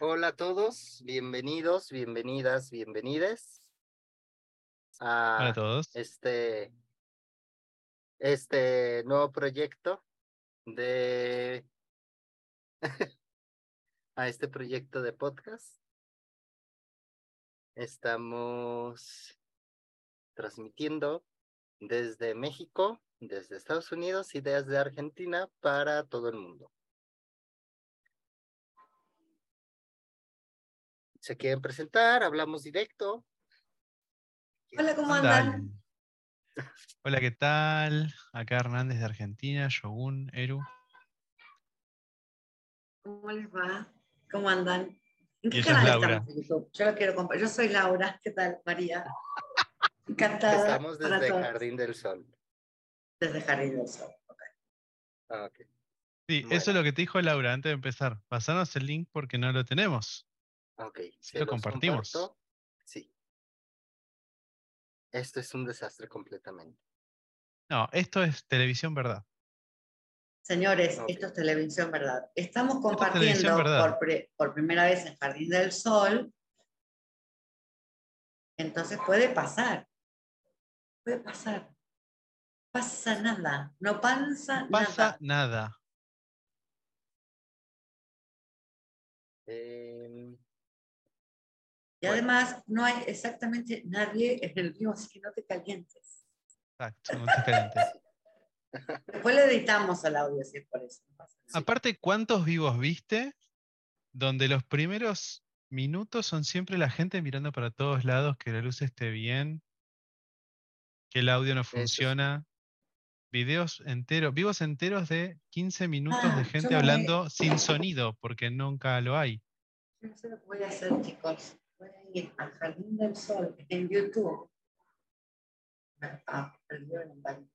Hola a todos, bienvenidos, bienvenidas, bienvenides Hola a a todos. este, este nuevo proyecto de a este proyecto de podcast. Estamos transmitiendo desde México, desde Estados Unidos y desde Argentina para todo el mundo. Se quieren presentar, hablamos directo. Hola, ¿cómo andan? Hola, ¿qué tal? Acá Hernández de Argentina, Shogun, Eru. ¿Cómo les va? ¿Cómo andan? ¿En qué ella es canal Laura. estamos en YouTube? Yo lo quiero Yo soy Laura. ¿Qué tal, María? Encantada. Estamos desde. Jardín del Sol. Desde Jardín del Sol. ok. Ah. Sí, Bueno. eso es lo que te dijo Laura antes de empezar. Pasanos el link porque no lo tenemos. Ok, se lo compartimos. comparto. Sí. Esto es un desastre completamente. No, esto es televisión verdad. Señores, esto es televisión, ¿verdad? Estamos es compartiendo ¿verdad? por, pre- por primera vez en Jardín del Sol. Entonces puede pasar. Puede pasar. Pasa nada. No pasa, No pasa nada. nada. Em, Y Bueno. además no hay exactamente nadie en el vivo, así que no te calientes. Exacto, no te calientes. Después le editamos al audio, si es por eso. Aparte, ¿cuántos vivos viste donde los primeros minutos son siempre la gente mirando para todos lados, que la luz esté bien, que el audio no funciona? Videos enteros, vivos enteros de 15 minutos Ah, de yo gente me- hablando sin sonido, porque nunca lo hay. Yo no sé lo que voy a hacer, chicos. Voy a ir al Jardín del Sol en YouTube. Ah, el video en el baño.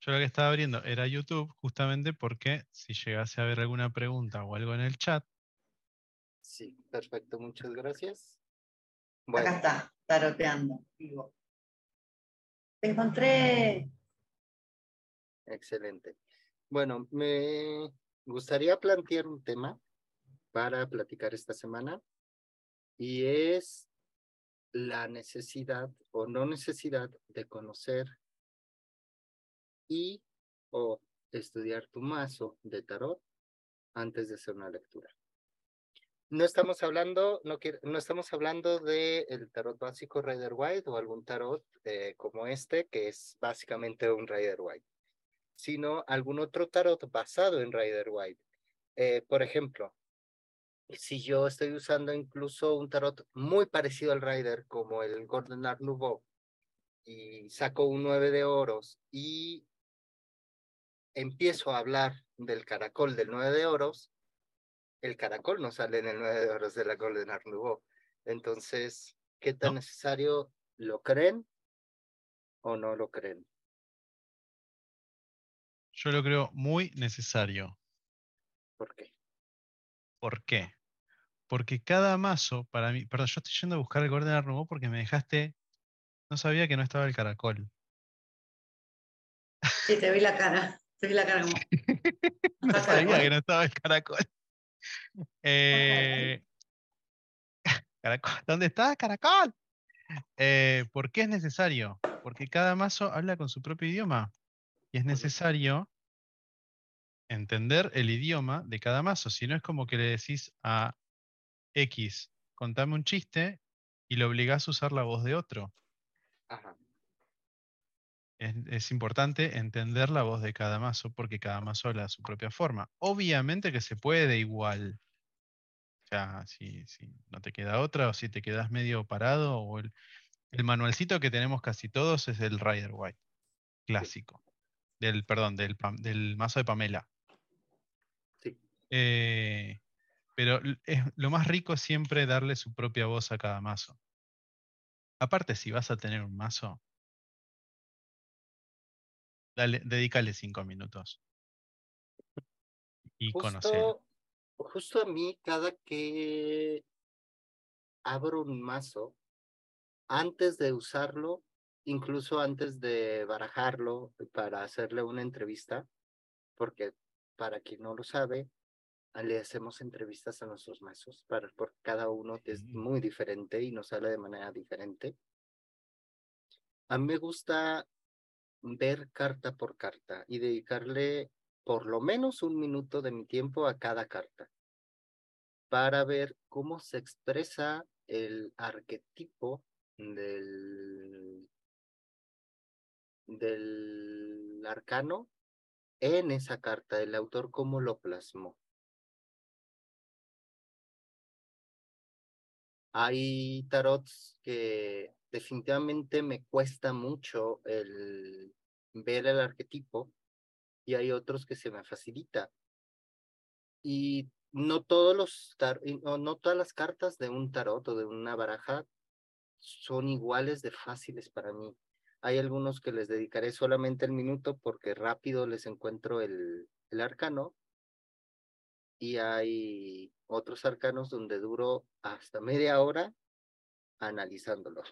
Yo lo que estaba abriendo era YouTube justamente porque si llegase a haber alguna pregunta o algo en el chat, sí, perfecto, muchas gracias. Acá está, taroteando, vivo. Te encontré. excelente. Bueno, me gustaría plantear un tema para platicar esta semana y es la necesidad o no necesidad de conocer y o estudiar tu mazo de tarot antes de hacer una lectura. No estamos hablando, no, no estamos hablando del el tarot básico Rider White o algún tarot eh, como este, que es básicamente un Rider White, sino algún otro tarot basado en Rider White. Eh, por ejemplo, si yo estoy usando incluso un tarot muy parecido al Rider, como el Golden Art Nouveau, y saco un 9 de oros y empiezo a hablar del caracol del 9 de oros, el caracol no sale en el 9 de oros de la Golden Art Nouveau. Entonces, ¿qué tan No. necesario lo creen o no lo creen? Yo lo creo muy necesario. ¿Por qué? ¿Por qué? Porque cada mazo, para mí, perdón, yo estoy yendo a buscar el Golden Nouveau porque me dejaste, no sabía que no estaba el caracol. Sí, te vi la cara. Te vi la cara como. No Acá, sabía que no estaba el caracol. Eh, caracol, ¿Dónde está caracol? Eh, ¿Por qué es necesario? Porque cada mazo habla con su propio idioma. Y es necesario entender el idioma de cada mazo. Si no es como que le decís a X, contame un chiste, y lo obligás a usar la voz de otro. Ajá. Es, es importante entender la voz de cada mazo porque cada mazo habla a su propia forma. Obviamente que se puede igual. O sea, si, si no te queda otra o si te quedas medio parado o el, el manualcito que tenemos casi todos es el Rider White clásico. Del, perdón, del, del mazo de Pamela. Eh, pero es, lo más rico es siempre darle su propia voz a cada mazo. Aparte, si vas a tener un mazo, dedícale cinco minutos. Y. Justo, justo a mí, cada que abro un mazo, antes de usarlo, incluso antes de barajarlo para hacerle una entrevista, porque para quien no lo sabe, le hacemos entrevistas a nuestros mazos, para, porque cada uno es muy diferente y nos sale de manera diferente. A mí me gusta ver carta por carta y dedicarle por lo menos un minuto de mi tiempo a cada carta para ver cómo se expresa el arquetipo del, del arcano en esa carta, el autor cómo lo plasmó. Hay tarots que definitivamente me cuesta mucho el ver el arquetipo y hay otros que se me facilita. Y no todos los tar- no, no todas las cartas de un tarot o de una baraja son iguales de fáciles para mí. Hay algunos que les dedicaré solamente el minuto porque rápido les encuentro el, el arcano. Y hay otros arcanos donde duro hasta media hora analizándolo.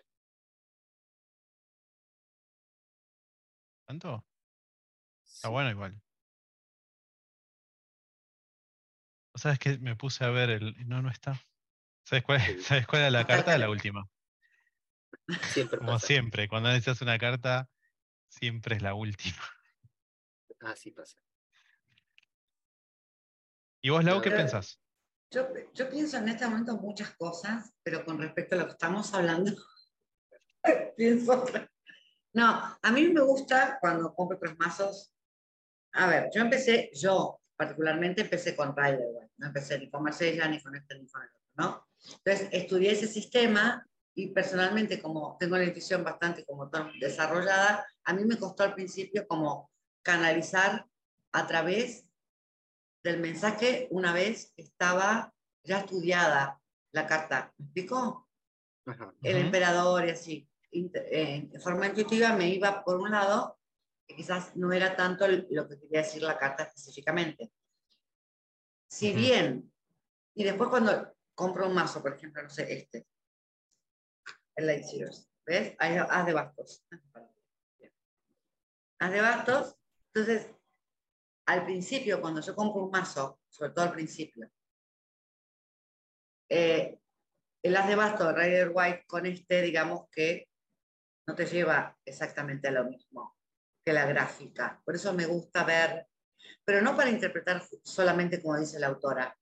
¿Tanto? Está Sí. bueno igual. ¿O ¿Sabes que Me puse a ver el. No, no está. ¿Sabes cuál, Sí. ¿Sabes cuál era la carta? La última. Siempre Como pasa. siempre, cuando necesitas una carta, siempre es la última. Así pasa. ¿Y vos, Lau, qué Pero- pensás? Yo, yo pienso en este momento muchas cosas, pero con respecto a lo que estamos hablando, pienso. No, a mí me gusta cuando compro otros mazos. A ver, yo empecé, yo particularmente empecé con Rider, no empecé ni con Marsella, ni con este, ni con el otro, ¿no? Entonces, estudié ese sistema y personalmente, como tengo la intuición bastante como desarrollada, a mí me costó al principio como canalizar a través del mensaje una vez estaba ya estudiada la carta. ¿Me explico? Ajá. El emperador y así. Int- eh, de forma intuitiva me iba por un lado, que quizás no era tanto lo que quería decir la carta específicamente. Si Ujú. bien, y después cuando compro un mazo, por ejemplo, no sé, este, el Light Sears, ¿ves? Hay haz de bastos. Haz de bastos, entonces al principio, cuando yo compro un mazo, sobre todo al principio, eh, el as de basto de Rider White con este, digamos que no te lleva exactamente a lo mismo que la gráfica. Por eso me gusta ver, pero no para interpretar solamente como dice la autora.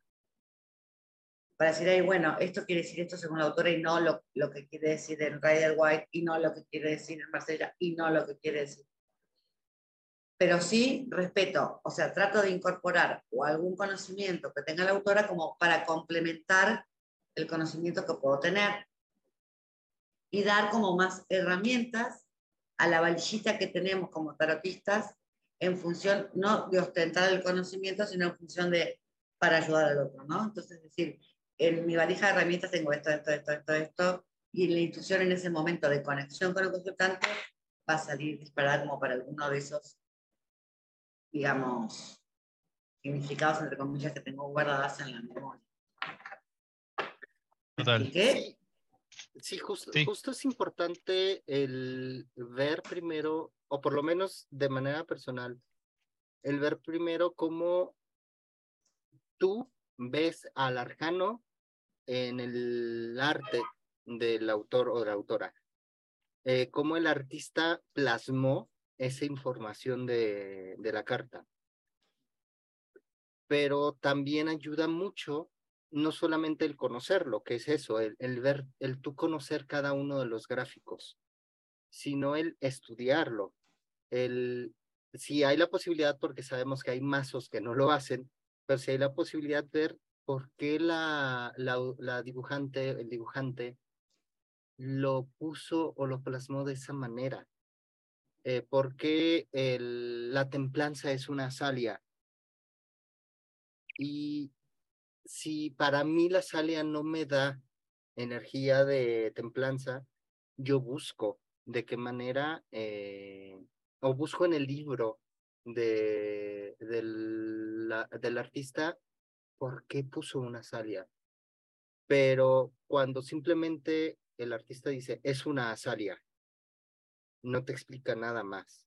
Para decir, ahí, bueno, esto quiere decir esto según la autora y no lo, lo que quiere decir en Rider White y no lo que quiere decir en Marsella y no lo que quiere decir pero sí respeto, o sea, trato de incorporar o algún conocimiento que tenga la autora como para complementar el conocimiento que puedo tener y dar como más herramientas a la valijita que tenemos como tarotistas en función, no de ostentar el conocimiento, sino en función de para ayudar al otro, ¿no? Entonces, es decir, en mi valija de herramientas tengo esto, esto, esto, esto, esto, y la intuición en ese momento de conexión con el consultante va a salir disparada como para alguno de esos digamos, significados, entre comillas, que tengo guardadas en la memoria. ¿Me Total. Sí, sí, justo, Sí. justo es importante el ver primero, o por lo menos de manera personal, el ver primero cómo tú ves al arcano en el arte del autor o de la autora. Eh, cómo el artista plasmó esa información de, de la carta. Pero también ayuda mucho no solamente el conocerlo, que es eso, el, ver, el tú conocer cada uno de los gráficos, sino el estudiarlo. El, si hay la posibilidad, porque sabemos que hay mazos que no lo hacen, pero si hay la posibilidad de ver por qué la, la dibujante, el dibujante, lo puso o lo plasmó de esa manera. Eh, ¿Por qué la templanza es una salia? Y si para mí la salia no me da energía de templanza, yo busco de qué manera, eh, o busco en el libro de, del, del artista por qué puso una salia. Pero cuando simplemente el artista dice, es una azalia, no te explica nada más.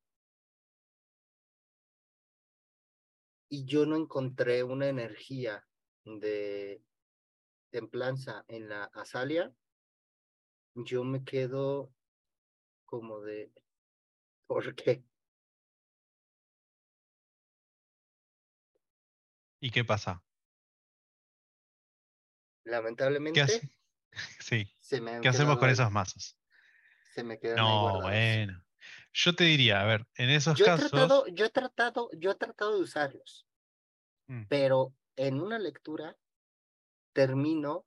Y yo no encontré una energía de templanza en la azalia. Yo me quedo como de, ¿por qué? ¿Y qué pasa? Lamentablemente. Sí. Se me ¿Qué hacemos con esos mazos? Se me quedan No, bueno. Yo te diría, a ver, en esos Yo he casos. tratado, yo he tratado, yo he tratado de usarlos, Mm. pero en una lectura termino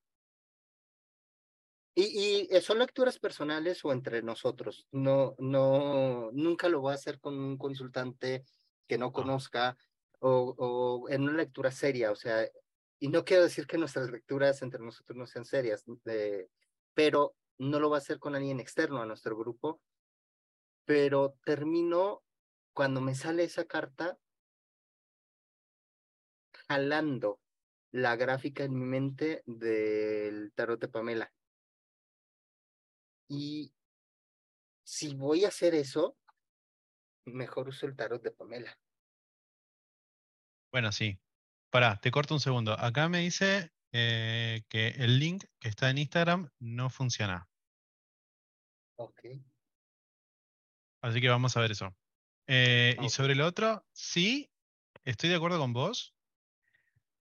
y, y eh, son lecturas personales o entre nosotros. No, no, nunca lo voy a hacer con un consultante que no conozca o, o en una lectura seria. O sea, y no quiero decir que nuestras lecturas entre nosotros no sean serias, eh, pero no lo va a hacer con alguien externo a nuestro grupo. Pero termino cuando me sale esa carta jalando la gráfica en mi mente del tarot de Pamela. Y si voy a hacer eso, mejor uso el tarot de Pamela. Bueno, sí. Pará, te corto un segundo. Acá me dice eh, que el link que está en Instagram no funciona. Ok. Así que vamos a ver eso. Eh, y sobre lo otro, sí, estoy de acuerdo con vos.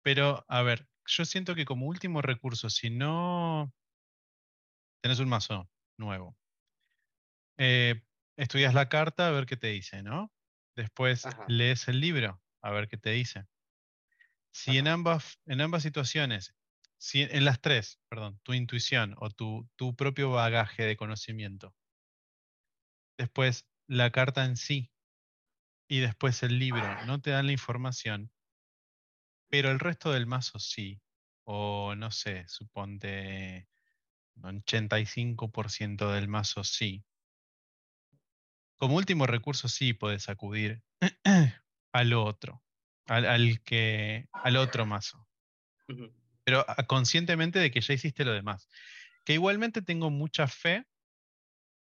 Pero, a ver, yo siento que como último recurso, si no tenés un mazo nuevo, eh, estudias la carta a ver qué te dice, ¿no? Después Ajá. lees el libro a ver qué te dice. Si en ambas, en ambas situaciones, si en las tres, perdón, tu intuición o tu, tu propio bagaje de conocimiento, después la carta en sí y después el libro no te dan la información, pero el resto del mazo sí, o no sé, suponte un 85% del mazo sí. Como último recurso sí puedes acudir al otro, al, al que, al otro mazo pero a- conscientemente de que ya hiciste lo demás. Que igualmente tengo mucha fe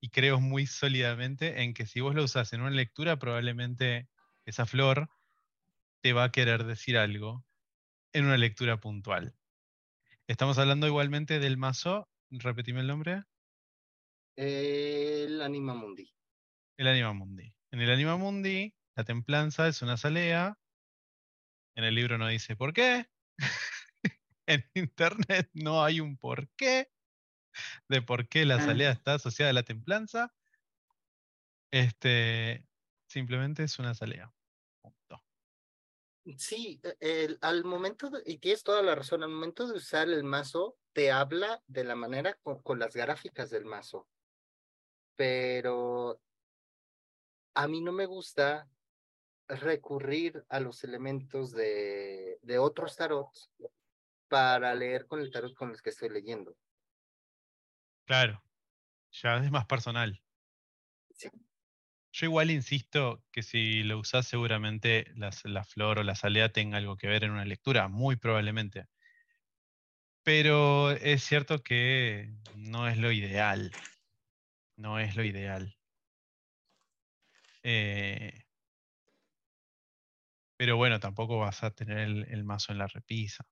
y creo muy sólidamente en que si vos lo usás en una lectura, probablemente esa flor te va a querer decir algo en una lectura puntual. Estamos hablando igualmente del mazo, repetime el nombre, El Anima Mundi. el Anima Mundi. En el Anima Mundi, la templanza es una salea. En el libro no dice por qué. en internet no hay un por qué de por qué la salea está asociada a la templanza. Este, simplemente es una salea. Punto. Sí, e- el- al momento, de- y tienes toda la razón, al momento de usar el mazo, te habla de la manera con, con las gráficas del mazo. Pero a mí no me gusta recurrir a los elementos de, de otros tarots para leer con el tarot con los que estoy leyendo. Claro, ya es más personal. Sí. Yo igual insisto que si lo usás seguramente las- la, flor o la salea tenga algo que ver en una lectura, muy probablemente. Pero es cierto que no es lo ideal. No es lo ideal. Eh, pero bueno, tampoco vas a tener el, el mazo en la repisa.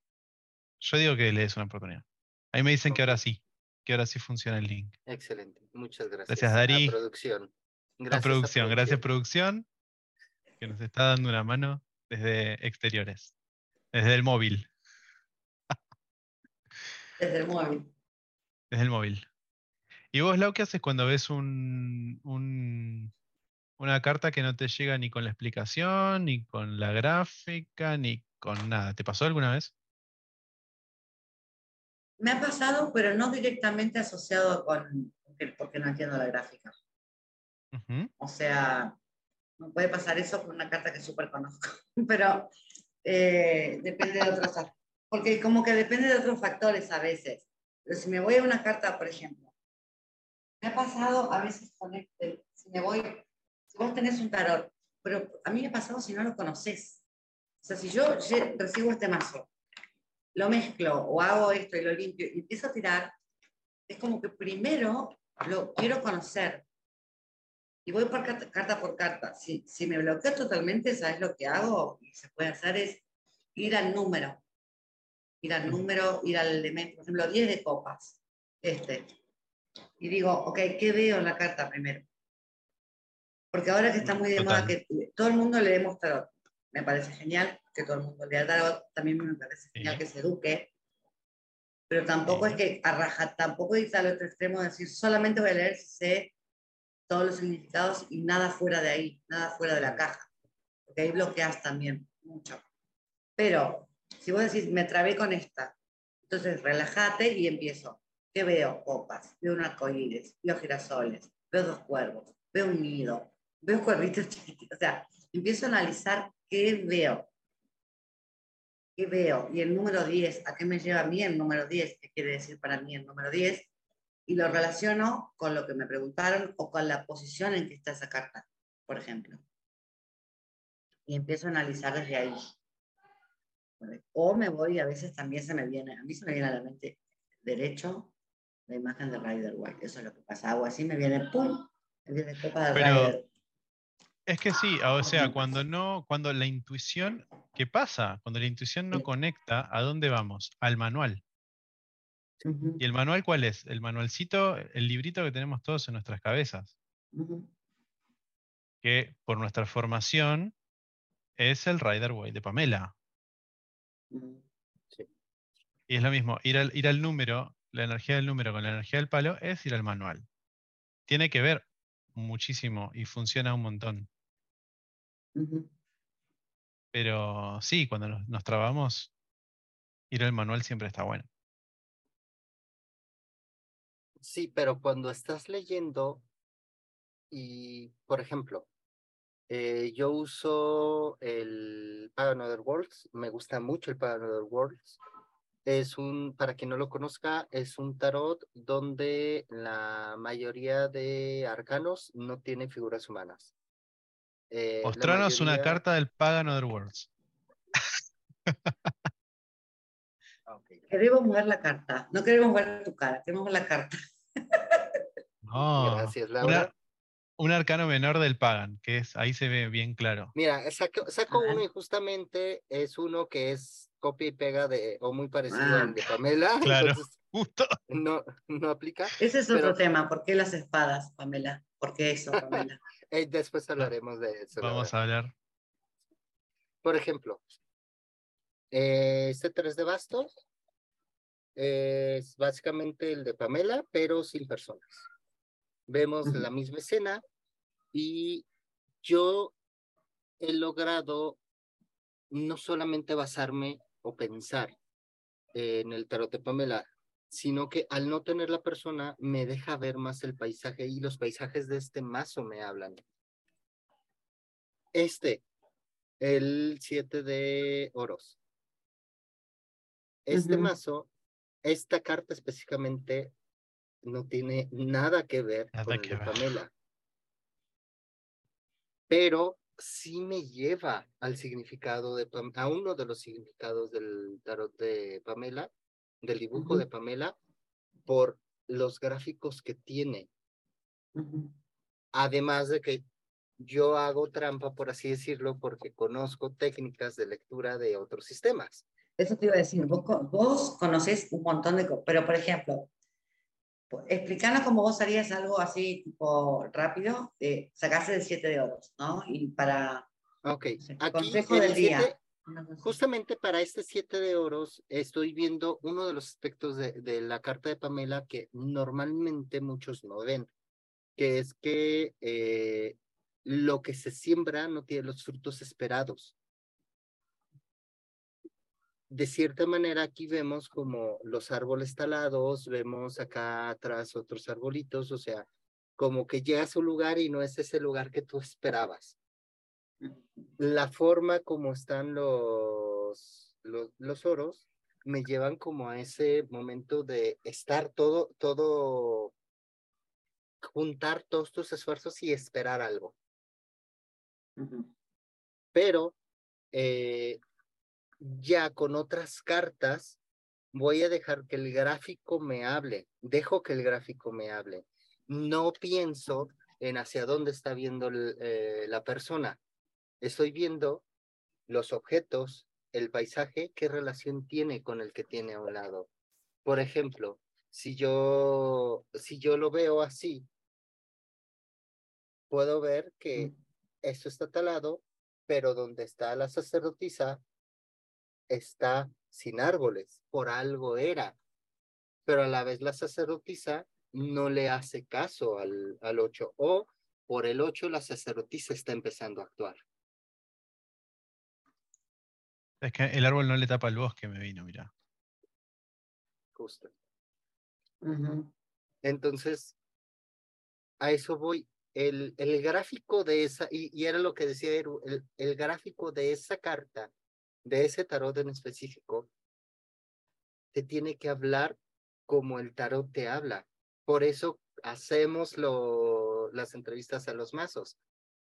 Yo digo que le des una oportunidad. Ahí me dicen que ahora sí, que ahora sí funciona el link. Excelente, muchas gracias. Gracias, Dari. A producción. A Gracias producción, gracias producción, que nos está dando una mano desde exteriores, desde el móvil, Desde el móvil. desde el móvil. ¿Y vos, Lau, qué haces cuando ves un, un- una carta que no te llega ni con la explicación, ni con la gráfica, ni con nada? ¿Te pasó alguna vez? Me ha pasado, pero no directamente asociado con, porque, no entiendo la gráfica. O sea, no puede pasar eso con una carta que súper conozco, pero eh, depende de otros, porque como que depende de otros factores a veces. Pero si me voy a una carta, por ejemplo, me ha pasado a veces con este, si me voy, vos tenés un tarot, pero a mí me ha pasado si no lo conoces. O sea, si yo recibo este mazo, lo mezclo o hago esto y lo limpio y empiezo a tirar, es como que primero lo quiero conocer. y voy por carta, carta por carta. Si, si me bloqueo totalmente, ¿sabes lo que hago? Y se puede hacer es ir al número. Ir al número, ir al elemento, por ejemplo, 10 de copas. Este. Y digo, ok, ¿qué veo en la carta primero? Porque ahora que está muy de moda que todo el mundo leemos tarot, me parece genial que todo el mundo lea tarot, también me parece genial Sí. que se eduque, pero tampoco Sí. es que arraja, tampoco irse al otro extremo de decir solamente voy a leer si sé todos los significados y nada fuera de ahí, nada fuera de la caja, porque ahí bloqueas también mucho. Pero si vos decís, me trabé con esta, entonces relájate y empiezo. ¿Qué veo? Copas, veo un arcoíris, veo girasoles, veo dos cuervos, veo un nido, veo cuervitos chiquititos. O sea, empiezo a analizar qué veo. ¿Qué veo? Y el número 10, ¿a qué me lleva a mí el número 10? ¿Qué quiere decir para mí el número 10? Y lo relaciono con lo que me preguntaron o con la posición en que está esa carta, por ejemplo. Y empiezo a analizar desde ahí. O me voy, a veces también se me viene, a mí se me viene a la mente derecho la imagen de Rider White. Eso es lo que pasa. Hago así, me viene ¡pum! 10 de copa de Pero- Rider. Es que sí, o sea, cuando no, cuando la intuición, ¿qué pasa? Cuando la intuición no Sí. conecta, ¿a dónde vamos? Al manual. ¿Y el manual cuál es? El manualcito, el librito que tenemos todos en nuestras cabezas, que por nuestra formación es el Rider Waite de Pamela. Ujú. Y es lo mismo, ir al, ir al número, la energía del número con la energía del palo es ir al manual. Tiene que ver muchísimo y funciona un montón. Pero sí, cuando nos, nos trabamos, ir al manual siempre está bueno. Sí, pero cuando estás leyendo y, por ejemplo, eh, yo uso el Pagan Other Worlds, me gusta mucho el Pagan Other Worlds. Es un, para quien no lo conozca, es un tarot donde la mayoría de arcanos no tienen figuras humanas. Eh, la Mostranos una carta del Pagan Other Worlds. Ah. Queremos ver la carta. No queremos ver tu cara, queremos ver la carta. No, Gracias, una- Laura. un arcano menor del Pagan, que es ahí se ve bien claro. Mira, saco, uno y justamente es uno que es copia y pega de, o muy parecido Ah. al de Pamela. Claro. entonces Justo. no, no aplica. Ese es otro Pero- tema. ¿Por qué las espadas, Pamela? ¿Por qué eso, Pamela? Eh, después hablaremos de eso. Vamos a hablar. Por ejemplo, eh, este tres de bastos es básicamente el de Pamela, pero sin personas. Vemos la misma escena y yo he logrado no solamente basarme o pensar en el tarot de Pamela, sino que al no tener la persona me deja ver más el paisaje y los paisajes de este mazo me hablan. Este, el 7 de oros. Este mazo, esta carta específicamente no tiene nada que ver Nada con el de. Pamela. Pero sí me lleva al significado de a uno de los significados del tarot de Pamela, del dibujo de Pamela, por los gráficos que tiene. Además de que yo hago trampa, por así decirlo, porque conozco técnicas de lectura de otros sistemas. Eso te iba a decir, vos, vos conocés un montón de cosas, pero por ejemplo, explicanos cómo vos harías algo así, tipo rápido, de sacarse de siete de oros, ¿no? Y para Ok, no sé, aquí consejo del el día. Justamente para este siete de oros estoy viendo uno de los aspectos de, de la carta de Pamela que normalmente muchos no ven, que es que eh, lo que se siembra no tiene los frutos esperados. De cierta manera aquí vemos como los árboles talados, vemos acá atrás otros arbolitos, o sea, como que llegas a un lugar y no es ese lugar que tú esperabas la forma como están los, los, los oros me llevan como a ese momento de estar todo, todo, juntar todos tus esfuerzos y esperar algo. Pero eh, ya con otras cartas voy a dejar que el gráfico me hable, dejo que el gráfico me hable. No pienso en hacia dónde está viendo el, eh, la persona. Estoy viendo los objetos, el paisaje, qué relación tiene con el que tiene a un lado. Por ejemplo, si yo, si yo lo veo así, puedo ver que esto está talado, pero donde está la sacerdotisa está sin árboles, por algo era. Pero a la vez la sacerdotisa no le hace caso al, al 8 o por el 8 la sacerdotisa está empezando a actuar. Es que el árbol no le tapa el bosque, me vino, mira. Justo. Ujú. Entonces, a eso voy. El, el gráfico de esa, y, y era lo que decía Eru, el, el gráfico de esa carta, de ese tarot en específico, te tiene que hablar como el tarot te habla. Por eso hacemos lo, las entrevistas a los mazos,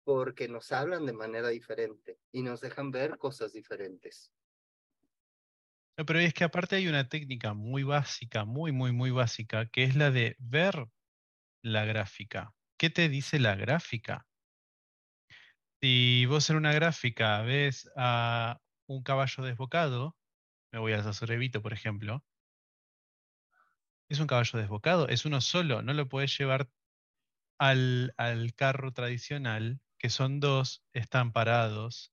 porque nos hablan de manera diferente y nos dejan ver cosas diferentes. Pero es que aparte hay una técnica muy básica, muy, muy, muy básica, que es la de ver la gráfica. ¿Qué te dice la gráfica? Si vos en una gráfica ves a un caballo desbocado, me voy al Sasorevito, por ejemplo, es un caballo desbocado, es uno solo, no lo puedes llevar al, al carro tradicional, que son dos, están parados,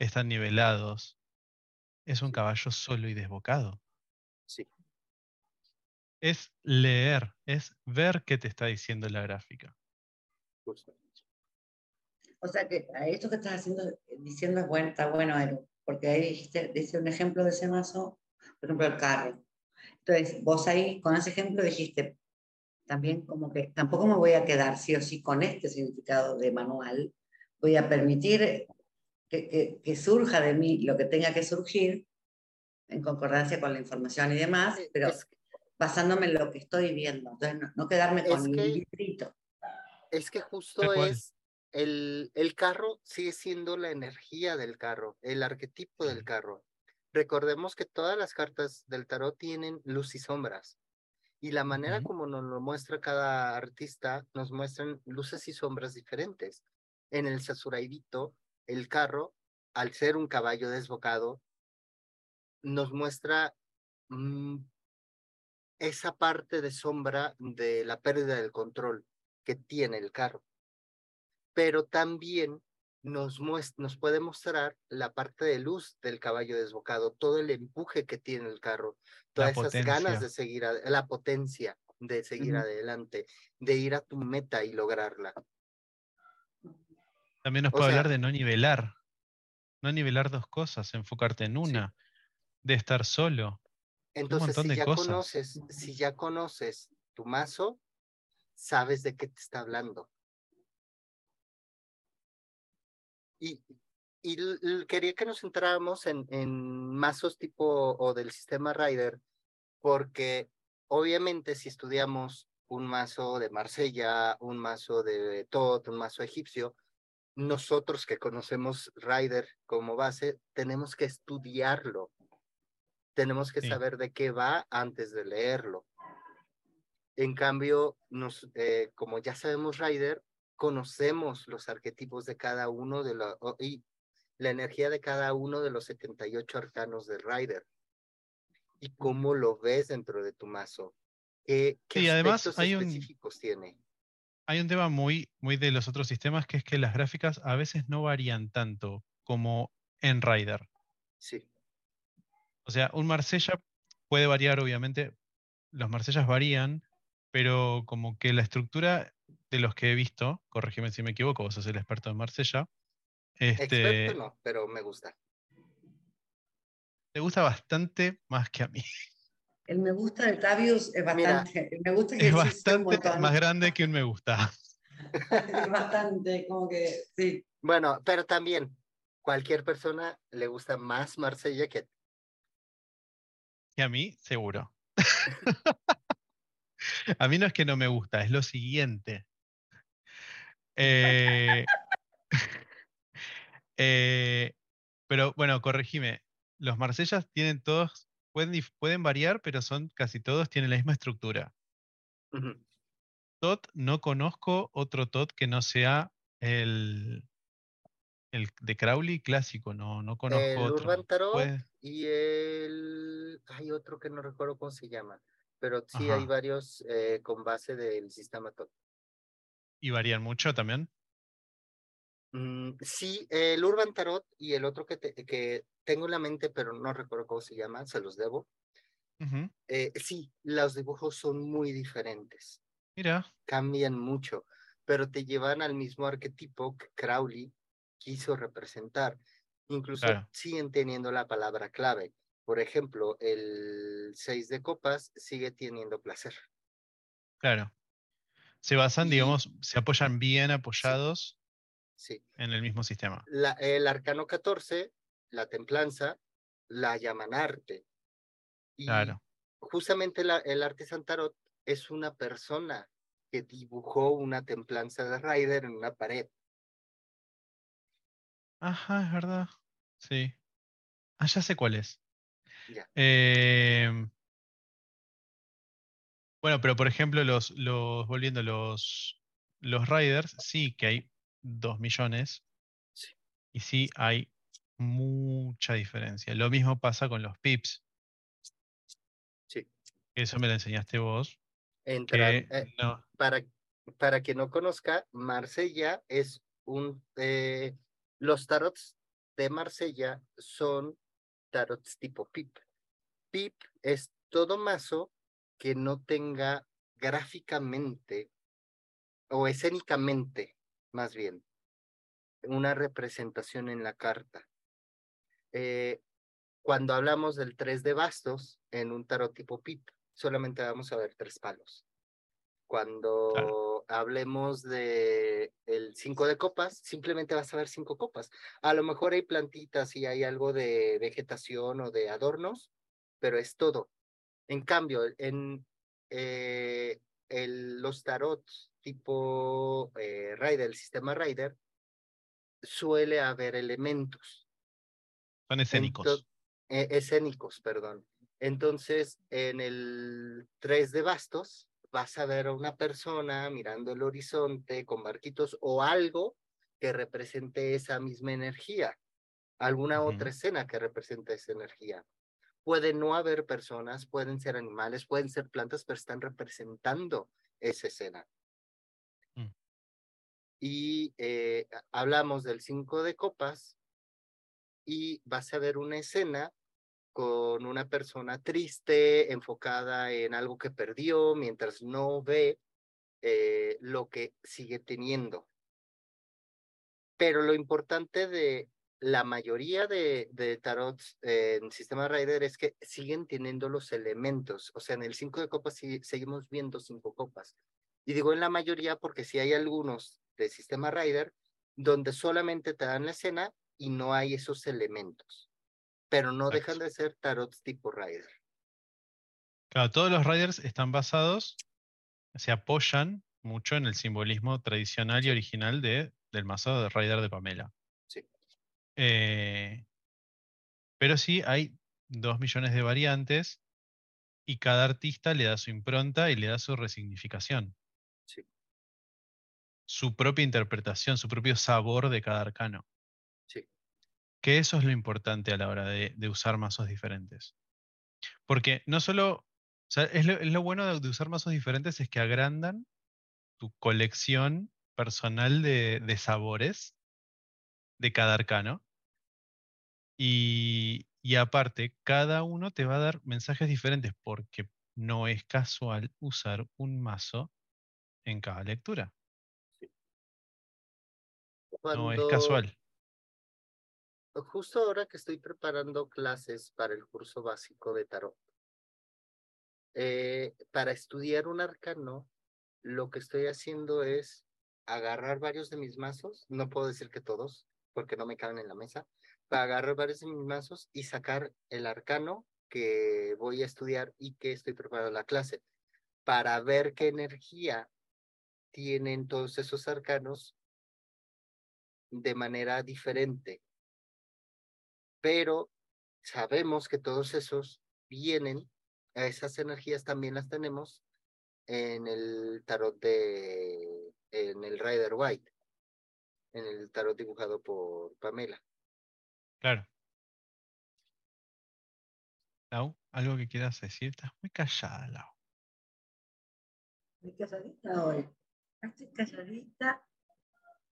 están nivelados. Es un caballo solo y desbocado. Sí. Es leer, es ver qué te está diciendo la gráfica. O sea que esto que estás haciendo, diciendo es bueno, está bueno, Eru, porque ahí dijiste, dice un ejemplo de ese mazo, por ejemplo, el carro. Entonces, vos ahí con ese ejemplo dijiste, también como que tampoco me voy a quedar sí o sí con este significado de manual, voy a permitir que, que, que surja de mí lo que tenga que surgir en concordancia con la información y demás, pero es- basándome en lo que estoy viendo. Entonces, no, no quedarme con Es mi que- librito. Es que justo es el, el carro sigue siendo la energía del carro, el arquetipo del carro. Recordemos que todas las cartas del tarot tienen luz y sombras. Y la manera como nos lo muestra cada artista, nos muestran luces y sombras diferentes. En el Sasuraibito, el carro, al ser un caballo desbocado, nos muestra mm, esa parte de sombra de la pérdida del control que tiene el carro. Pero también nos, nos puede mostrar la parte de luz del caballo desbocado, todo el empuje que tiene el carro, La todas esas ganas de seguir, la potencia de seguir adelante, de ir a tu meta y lograrla. También nos O puede sea- hablar de no nivelar. No nivelar dos cosas, enfocarte en una, de estar solo. Entonces, si ya cosas. conoces, si ya conoces tu mazo, sabes de qué te está hablando. Y, quería que nos centráramos en, en mazos tipo o del sistema Rider, porque obviamente si estudiamos un mazo de Marsella, un mazo de Tot, un mazo egipcio, nosotros que conocemos Rider como base, tenemos que estudiarlo. Tenemos que Sí. saber de qué va antes de leerlo. En cambio, nos, eh, como ya sabemos Rider, conocemos los arquetipos de cada uno de los y la energía de cada uno de los 78 arcanos de Rider. Y cómo lo ves dentro de tu mazo. ¿Qué, qué Sí, además aspectos hay un- específicos tiene? Hay un tema muy, muy de los otros sistemas que es que las gráficas a veces no varían tanto como en Rider. Sí, O sea, un Marsella puede variar, obviamente. Los Marsellas varían, pero como que la estructura de los que he visto, corrígeme si me equivoco, vos sos el experto en Marsella, este, experto no, pero me gusta. te gusta bastante más que a mí. El me gusta del Tavius es Mira, bastante, el me gusta que Es bastante más grande que un me gusta. Es bastante, como que, sí. Bueno, pero también cualquier persona le gusta más Marsella que Y a mí, seguro. a mí no es que no me gusta, es lo siguiente. Eh, eh, pero bueno, corregime. Los Marsellas tienen todos, pueden, pueden variar, pero son casi todos, tienen la misma estructura. Ujú. TOT no conozco otro TOT que no sea el, el de Crowley clásico, no, no conozco El otro. Urban Tarot y el... Hay otro que no recuerdo cómo se llama, pero sí hay varios eh, con base del sistema TOT. ¿Y varían mucho también? Mm, sí, el Urban Tarot y el otro que, te- que tengo en la mente, pero no recuerdo cómo se llama, se los debo. Eh, sí, los dibujos son muy diferentes, Mira, cambian mucho, pero te llevan al mismo arquetipo que Crowley quiso representar. Incluso Claro. siguen teniendo la palabra clave. Por ejemplo, el 6 de copas sigue teniendo placer. claro. Se basan, Y- digamos, se apoyan bien apoyados Sí. en el mismo sistema. La, el arcano 14, la templanza, la llaman arte. Y Claro. justamente la- el artisan tarot es una persona que dibujó una templanza de Rider en una pared. Ajá, es verdad. Sí. Ah, ya sé cuál es. Ya. Em, bueno, pero por ejemplo, los, los, volviendo los, los riders, sí que hay dos millones. Sí. Y sí hay mucha diferencia. Lo mismo pasa con los pips. Sí. Eso me lo enseñaste vos. Entran, Que eh, no. para, para quien no conozca, Marsella es un... eh, los tarots de Marsella son tarots tipo PIP. PIP es todo mazo que no tenga gráficamente o escénicamente, más bien, una representación en la carta. Eh, cuando hablamos del 3 de bastos en un tarot tipo PIP, solamente vamos a ver tres palos. Cuando hablemos de el 5 de copas, simplemente vas a ver cinco copas. A lo mejor hay plantitas y hay algo de vegetación o de adornos, pero es todo. En cambio, en eh, el, los tarots tipo eh, Rider, el sistema Rider, suele haber elementos. Son escénicos. Ento- eh, escénicos, perdón. Entonces, en el 3 de bastos, vas a ver a una persona mirando el horizonte con barquitos o algo que represente esa misma energía. Alguna otra escena que represente esa energía. Puede no haber personas, pueden ser animales, pueden ser plantas, pero están representando esa escena. Mm. Y eh, hablamos del 5 de copas y vas a ver una escena con una persona triste, enfocada en algo que perdió, mientras no ve eh, lo que sigue teniendo. Pero lo importante de la mayoría de, de tarots eh, en Sistema Rider es que siguen teniendo los elementos. O sea, en el 5 de copas sí- seguimos viendo cinco copas. Y digo en la mayoría porque sí hay algunos de Sistema Rider donde solamente te dan la escena y no hay esos elementos. Pero no dejan de ser tarots tipo Rider. Claro, todos los riders están basados, se apoyan mucho en el simbolismo tradicional y original de, del mazo de rider de Pamela. Eh, pero sí hay dos millones de variantes y cada artista le da su impronta y le da su resignificación. Sí. Su propia interpretación, su propio sabor de cada arcano. Sí. Que eso es lo importante a la hora de, de usar mazos diferentes. Porque no solo, o sea, es lo, es lo bueno de, de usar mazos diferentes es que agrandan tu colección personal de, de sabores de cada arcano. Y, y aparte, cada uno te va a dar mensajes diferentes porque no es casual usar un mazo en cada lectura. No es casual. Justo ahora que estoy preparando clases para el curso básico de tarot, eh, para estudiar un arcano, lo que estoy haciendo es agarrar varios de mis mazos, no puedo decir que todos, porque no me caben en la mesa, varios de mis mazos y sacar el arcano que voy a estudiar y que estoy preparando la clase, para ver qué energía tienen todos esos arcanos de manera diferente pero sabemos que todos esos vienen, esas energías también las tenemos en el tarot de, en el Rider White, en el tarot dibujado por Pamela. Claro. Lau, algo que quieras decir, estás muy callada, Lau. Estoy calladita hoy. Estoy calladita.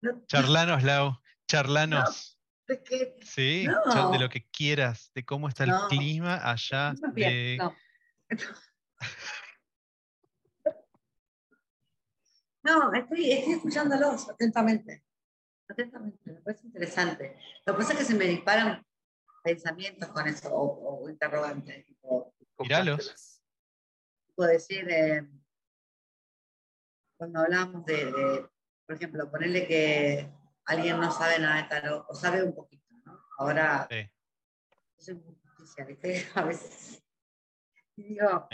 No, Charlanos, Lau, charlanos. es que Sí, de No. lo que quieras, de cómo está el No. clima allá no, bien, de... no. No, estoy, estoy escuchándolos atentamente. Atentamente, me parece interesante. Lo que pasa es que se me disparan pensamientos con eso, o, o interrogantes. Tipo, Míralos. Puedo decir, eh, cuando hablamos de, de, por ejemplo, ponerle que alguien no sabe nada de tarot, o sabe un poquito, ¿no? Ahora, Sí, yo soy muy ¿viste? A veces. Y digo,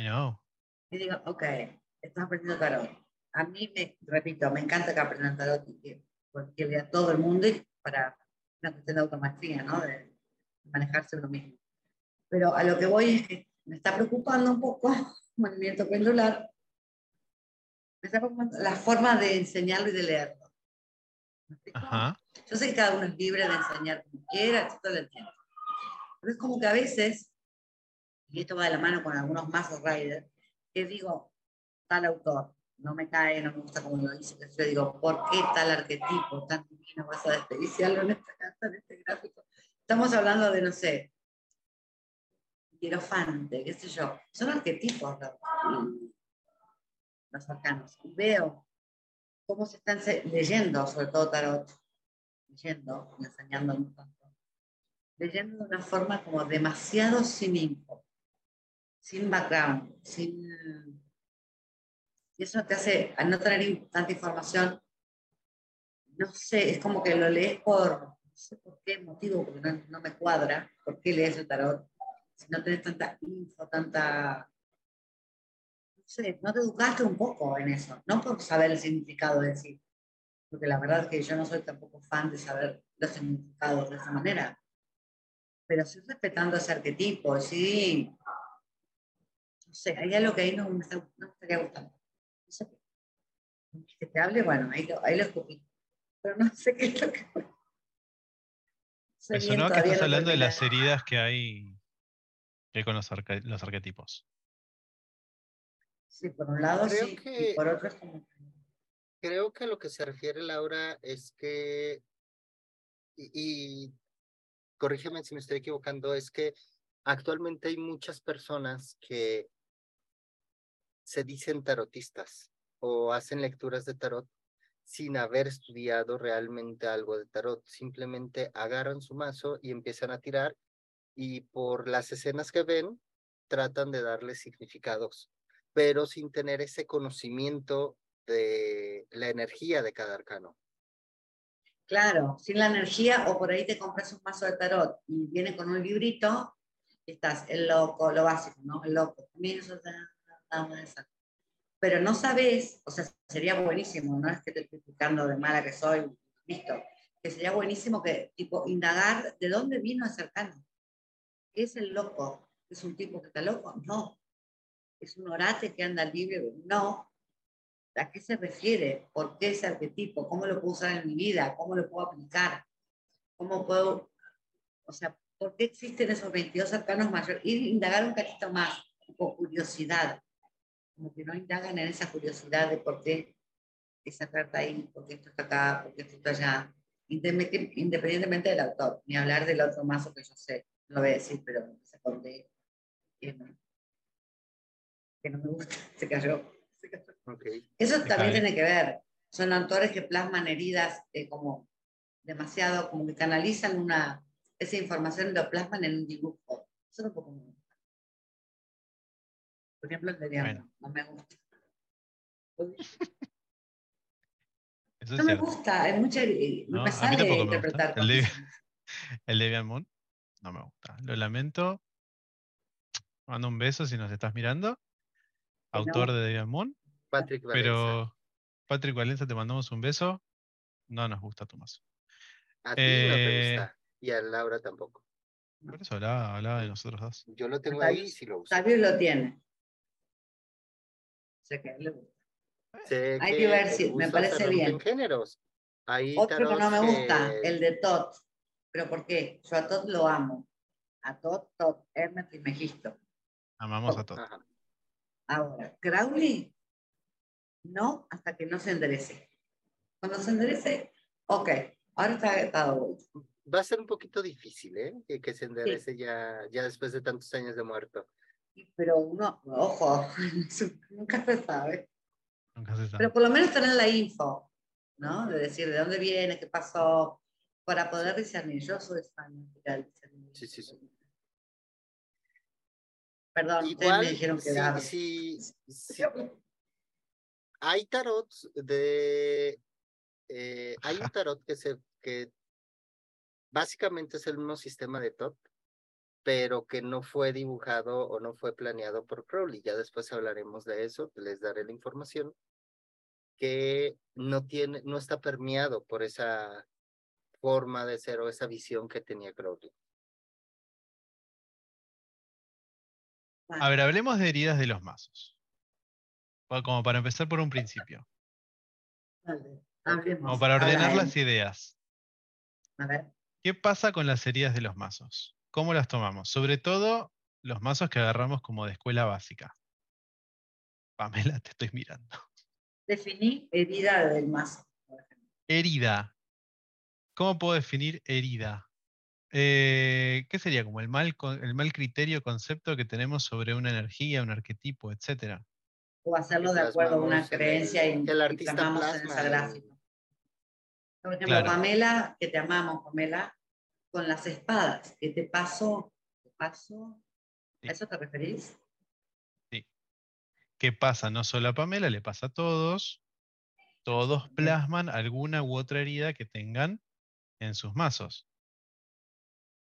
y digo, ok, estás aprendiendo tarot. A mí, me, repito, me encanta que aprendan tarot y que, porque lea todo el mundo y para una cuestión de automaestría, ¿no? De manejarse uno mismo. Pero a lo que voy es que me está preocupando un poco el movimiento pendular. Me está preocupando la forma de enseñarlo y de leerlo. Ajá. Yo sé que cada uno es libre de enseñar como quiera, esto lo entiendo. Pero es como que a veces, y esto va de la mano con algunos mazos Rider, que digo, tal autor, no me cae, no me gusta como lo dice, yo digo, ¿por qué tal arquetipo tan divino vas a desperdiciarlo en esta carta, en este gráfico? Estamos hablando de, no sé, hierofante, qué sé yo. Son arquetipos los, los arcanos. Y veo cómo se están leyendo, sobre todo tarot, leyendo enseñando un tanto, leyendo de una forma como demasiado sin info, sin background, sin... Eso te hace, al no tener tanta información, no sé, es como que lo lees por, no sé por qué motivo, porque no, me cuadra, por qué lees el tarot, si no tenés tanta info, tanta... No sé, no te educaste un poco en eso, no por saber el significado de decir, porque la verdad es que yo no soy tampoco fan de saber los significados de esa manera, pero sí respetando ese arquetipo, sí, no sé, hay algo que ahí no me, está, no me estaría gustando. Que te hable, bueno, ahí lo, ahí lo escupí, pero no sé qué es lo que... Me sonó que estás no hablando de las heridas que hay, que hay con los, arca- los arquetipos. Sí, por un lado Creo sí, que- y por otro es como... Creo que a lo que se refiere Laura es que, y, y corrígeme si me estoy equivocando, es que actualmente hay muchas personas que se dicen tarotistas o hacen lecturas de tarot sin haber estudiado realmente algo de tarot. Simplemente agarran su mazo y empiezan a tirar y por las escenas que ven tratan de darle significados, pero sin tener ese conocimiento de la energía de cada arcano. Claro, sin la energía, o por ahí te compras un mazo de tarot y viene con un librito, estás el loco, lo básico, ¿no? El loco. comienzo, ta, ta, ta, ta. Pero no sabes, o sea, sería buenísimo, no es que te estoy explicando de mala que soy, listo, que sería buenísimo que, tipo, indagar de dónde vino ese arcano. ¿Qué es el loco? ¿Es un tipo que está loco? No. ¿Es un orate que anda libre? No. ¿A qué se refiere? ¿Por qué ese arquetipo? ¿Cómo lo puedo usar en mi vida? ¿Cómo lo puedo aplicar? ¿Cómo puedo, o sea, por qué existen esos 22 arcanos mayores? Ir indagar un cachito más, con curiosidad. Como que no indagan en esa curiosidad de por qué esa carta ahí, por qué esto está acá, por qué esto está allá. Independientemente del autor, ni hablar del otro mazo que yo sé, no lo voy a decir, pero se conté que no, que no me gusta, se cayó. Se cayó. Ok. Eso también tiene que ver. Son autores que plasman heridas eh, como demasiado, como que canalizan una, esa información y lo plasman en un dibujo. Eso tampoco me gusta. Por ejemplo, el de Diablo, no me gusta. Eso es No me cierto. gusta, hay mucha, no No, me a mí sale tampoco me gusta. interpretar El de- cosas. El de Debian Moon no me gusta. Lo lamento. Mando un beso si nos estás mirando. No. Autor de Debian Moon. Patrick Valenza. Pero Patrick Valenza, te mandamos un beso. No nos gusta tu mazo. A ti no te eh, gusta y a Laura tampoco. Por eso hablaba, hablaba de nosotros dos. Yo lo tengo ahí sí lo uso. Sabio lo tiene. Sé que a él le gusta. Sé Hay si- me parece bien. géneros. Hay Otro que no me gusta, que- el de Todd. ¿Pero por qué? Yo a Todd lo amo. A Todd, Todd, Hermes y Megisto. Amamos a. Ajá. Ahora, Crowley, no, hasta que no se enderece. Cuando se enderece, ok, ahora está, dado. Va a ser un poquito difícil, ¿eh? Que, que se enderece ya, ya después de tantos años de muerto. Pero uno, ojo, nunca se sabe. Nunca se sabe. Pero por lo menos tener la info, ¿no? De decir de dónde viene, qué pasó, para poder discernir. Yo soy fanática del discernimiento. Sí, sí, sí. Perdón, ustedes me dijeron que sí, sí, sí. hay tarots de... eh, hay un tarot que se... que básicamente es el mismo sistema de Tot, pero que no fue dibujado o no fue planeado por Crowley. Ya después hablaremos de eso, les daré la información, que no tiene, no está permeado por esa forma de ser o esa visión que tenía Crowley. A ver, hablemos de heridas de los mazos. Como para empezar por un principio. Vale, hablemos. Como para ordenar las ideas. A ver, ¿Qué pasa con las heridas de los mazos? ¿Cómo las tomamos? Sobre todo los mazos que agarramos como de escuela básica. Pamela, te estoy mirando. definí herida del mazo. por ejemplo. Herida. ¿Cómo puedo definir herida? Eh, ¿Qué sería? Como el mal, con- el mal criterio, concepto que tenemos sobre una energía, un arquetipo, etcétera. O hacerlo de acuerdo a una creencia y, que el artista en esa gráfica. Por ejemplo, Claro. Pamela, que te amamos, Pamela, con las espadas. ¿Qué te pasó? ¿Te pasó? Sí. ¿A eso te referís? ¿Qué pasa? No solo a Pamela, le pasa a todos. Todos plasman alguna u otra herida que tengan en sus mazos.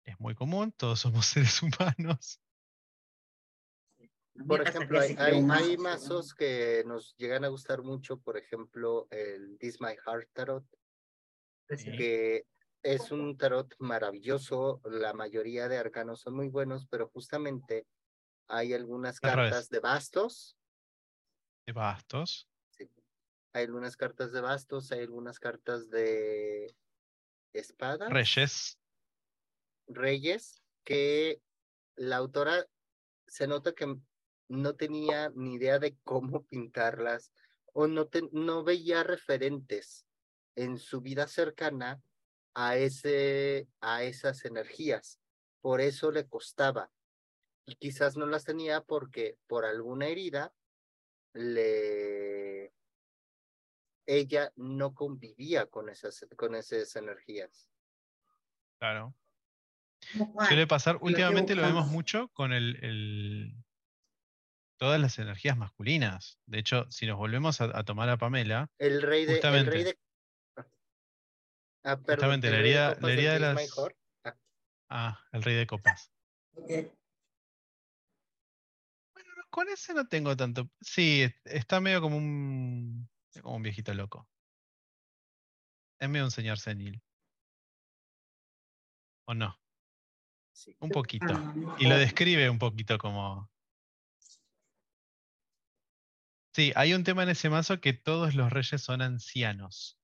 Es muy común, todos somos seres humanos. Por ejemplo, hay, sí hay, hay sí, mazos que nos llegan a gustar mucho, por ejemplo, el This My Heart Tarot, Precioso. que es un tarot maravilloso, la mayoría de arcanos son muy buenos, pero justamente hay algunas Al revés. cartas de bastos, De bastos. sí, hay algunas cartas de bastos, hay algunas cartas de espadas, Reyes. reyes, que la autora se nota que no tenía ni idea de cómo pintarlas o no, te- no veía referentes en su vida cercana a, ese, a esas energías. Por eso le costaba. Y quizás no las tenía porque por alguna herida le ella no convivía con esas, con esas energías. Claro. Suele pasar, últimamente lo vemos mucho con el, el- todas las energías masculinas. De hecho, si nos volvemos a, a tomar a Pamela, El rey de. El rey Justamente. de... Ah, perdón, Justamente, la de herida- la herida de las- Heart. ah, el rey de copas. Ok. Bueno, no, con ese no tengo tanto. Sí, es- está medio como un, como un viejito loco. Es medio un señor senil. ¿O no? Sí. Un poquito. Ah, Y lo describe un poquito como. Sí, hay un tema en ese mazo que todos los reyes son ancianos.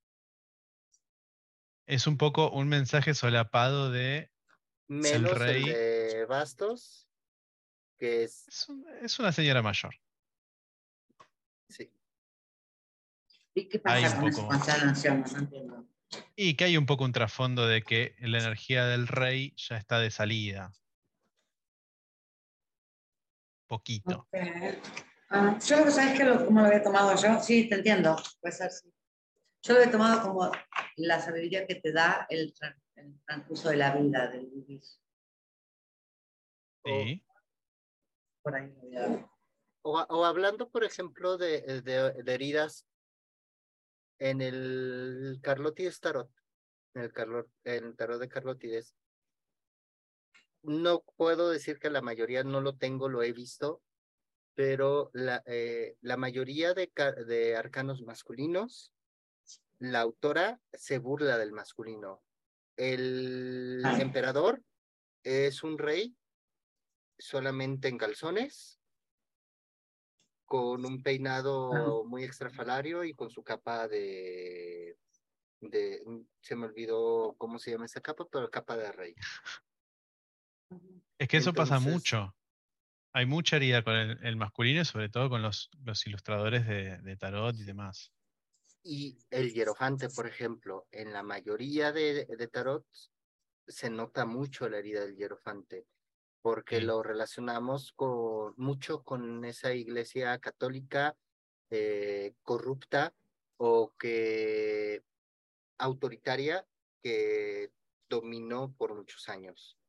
Es un poco un mensaje solapado de. Menos el, rey- de Bastos, que es. Es, un- es una señora mayor. Sí. ¿Y qué Hay pasa un con eso poco-? No entiendo. Y que hay un poco un trasfondo de que la energía del rey ya está de salida. Poquito. Ok. Ah, yo lo que sabes que lo, cómo lo había tomado yo, sí, te entiendo, puede ser, sí. Yo lo he tomado como la sabiduría que te da el, el transcurso de la vida, del vivir. Sí. Por ahí. O, o hablando, por ejemplo, de, de, de heridas en el Carlotides Tarot, en el, Carlo- en el tarot de Carlotides, no puedo decir que la mayoría no lo tengo, lo he visto, pero la, eh, la mayoría de, de arcanos masculinos, la autora se burla del masculino. El Ah. emperador es un rey solamente en calzones con un peinado muy extrafalario y con su capa de, de, se me olvidó cómo se llama esa capa, pero capa de rey. Es que eso pasa mucho. Hay mucha herida con el, masculino y sobre todo con los, los ilustradores de, de, tarot y demás. Y el hierofante, por ejemplo, en la mayoría de, de tarot se nota mucho la herida del hierofante porque lo relacionamos con, mucho con esa iglesia católica eh, corrupta o que autoritaria que dominó por muchos años.